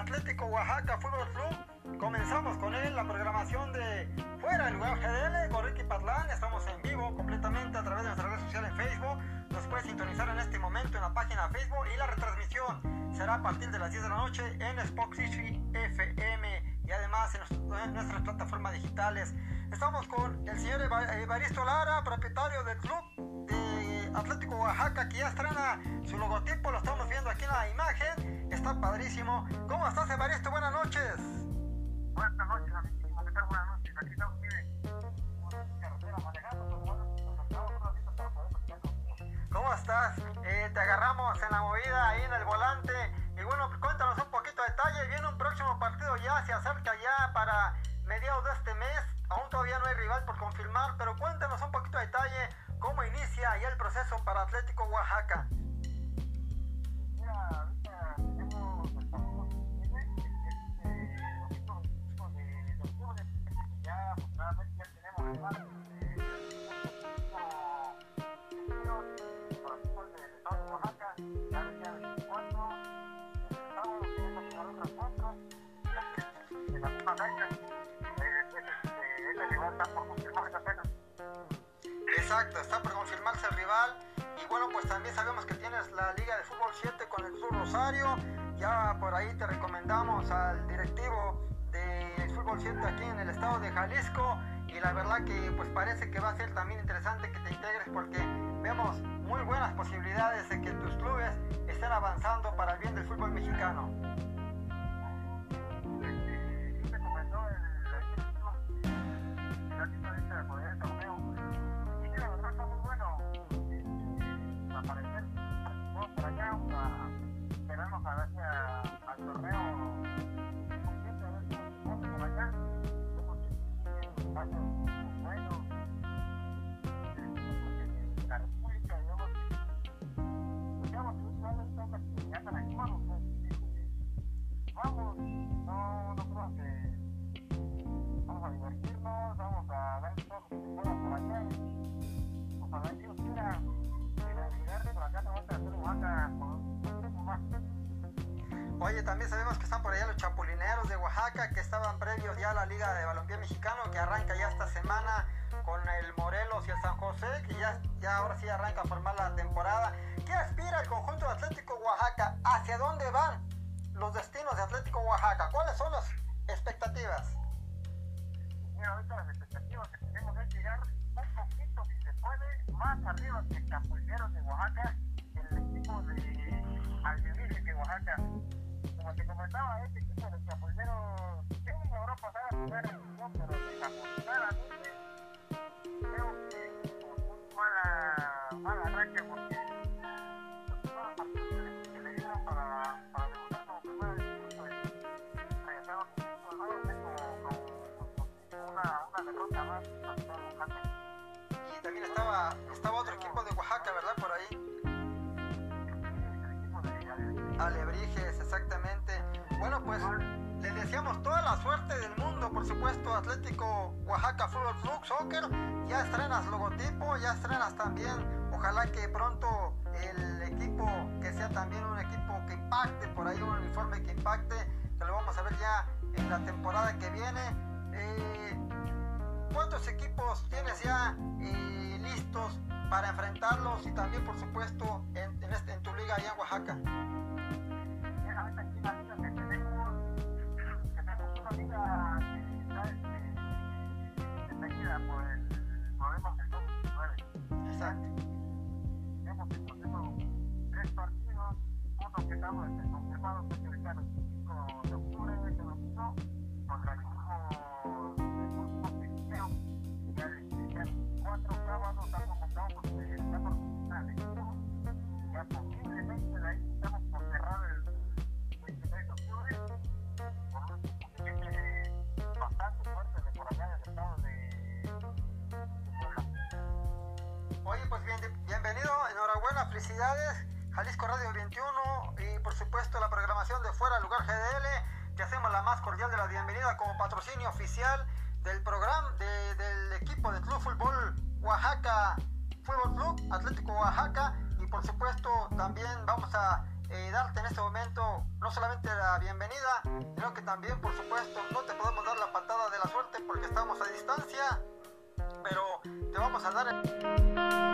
Atlético Oaxaca Fútbol Club. Comenzamos con él la programación de Fuera del lugar GDL con Ricky Patlán. Estamos en vivo completamente a través de nuestra red social en Facebook. Nos puede sintonizar en este momento en la página Facebook y la retransmisión será a partir de las 10 de la noche en Spock City FM y además en nuestras plataformas digitales. Estamos con el señor Evaristo Lara, propietario del club de Atlético Oaxaca, que ya estrena su logotipo, lo estamos viendo aquí en la imagen, está padrísimo. ¿Cómo estás Evaristo? Buenas noches. Buenas noches, amiguísimo, ¿qué tal? Buenas noches, aquí estamos, mire, carretera manejando, ¿Cómo estás? Eh, te agarramos en la movida ahí en el volante y bueno, cuéntanos un poquito de detalle, viene un próximo partido ya, se acerca ya para mediados de este mes Aún todavía no hay rival por confirmar, pero cuéntanos un poquito de detalle cómo inicia ya el proceso para Atlético Oaxaca. Exacto, está por confirmarse el rival. Y bueno, pues también sabemos que tienes la Liga de Fútbol 7 con el Club Rosario. Ya por ahí te recomendamos al directivo del Fútbol 7 aquí en el estado de Jalisco. Y la verdad que pues parece que va a ser también interesante que te integres porque vemos muy buenas posibilidades de que tus clubes estén avanzando para el bien del fútbol mexicano. Que vamos no no creo que vamos a divertirnos vamos a que se pueda por allá ojalá Dios quiera llegar por acá te vamos a hacer Oaxaca Oye, también sabemos que están por allá los chapulineros de Oaxaca que estaban previos ya a la Liga de Balompié Mexicano que arranca ya esta semana con el Morelos y el San José, que ya, ya ahora sí arranca a formar la temporada. ¿Qué aspira el conjunto comentaba, este equipo de chapulineros tiene una Europa pasada primera división, pero desafortunadamente creo que con un mala, mala arranque porque todos los partidos que le dieron para, para debutar como primera división, pues regresaron con una, una derrota más Y también estaba, estaba otro equipo de Oaxaca, ¿verdad? Por ahí. Alebrijes, pues les deseamos toda la suerte del mundo, por supuesto, Atlético Oaxaca Fútbol Club Soccer. Ya estrenas logotipo, ya estrenas también, ojalá que pronto el equipo, que sea también un equipo que impacte, por ahí un uniforme que impacte, que lo vamos a ver ya en la temporada que viene. Eh, ¿Cuántos equipos tienes ya eh, listos para enfrentarlos y también, por supuesto, en, en, este, tu liga allá en Oaxaca? Uno que estamos confirmados que es el 25 de octubre de domingo, contra el equipo de Cristeo, y ya posiblemente de el bastante fuerte de por allá del estado de. Oye, pues bien, bienvenido, enhorabuena, felicidades. Jalisco patrocinio oficial del programa de, del equipo de Club Fútbol Oaxaca, Fútbol Club Atlético Oaxaca. Y por supuesto también vamos a eh, darte en este momento no solamente la bienvenida, sino que también por supuesto no te podemos dar la patada de la suerte porque estamos a distancia, pero te vamos a dar... El...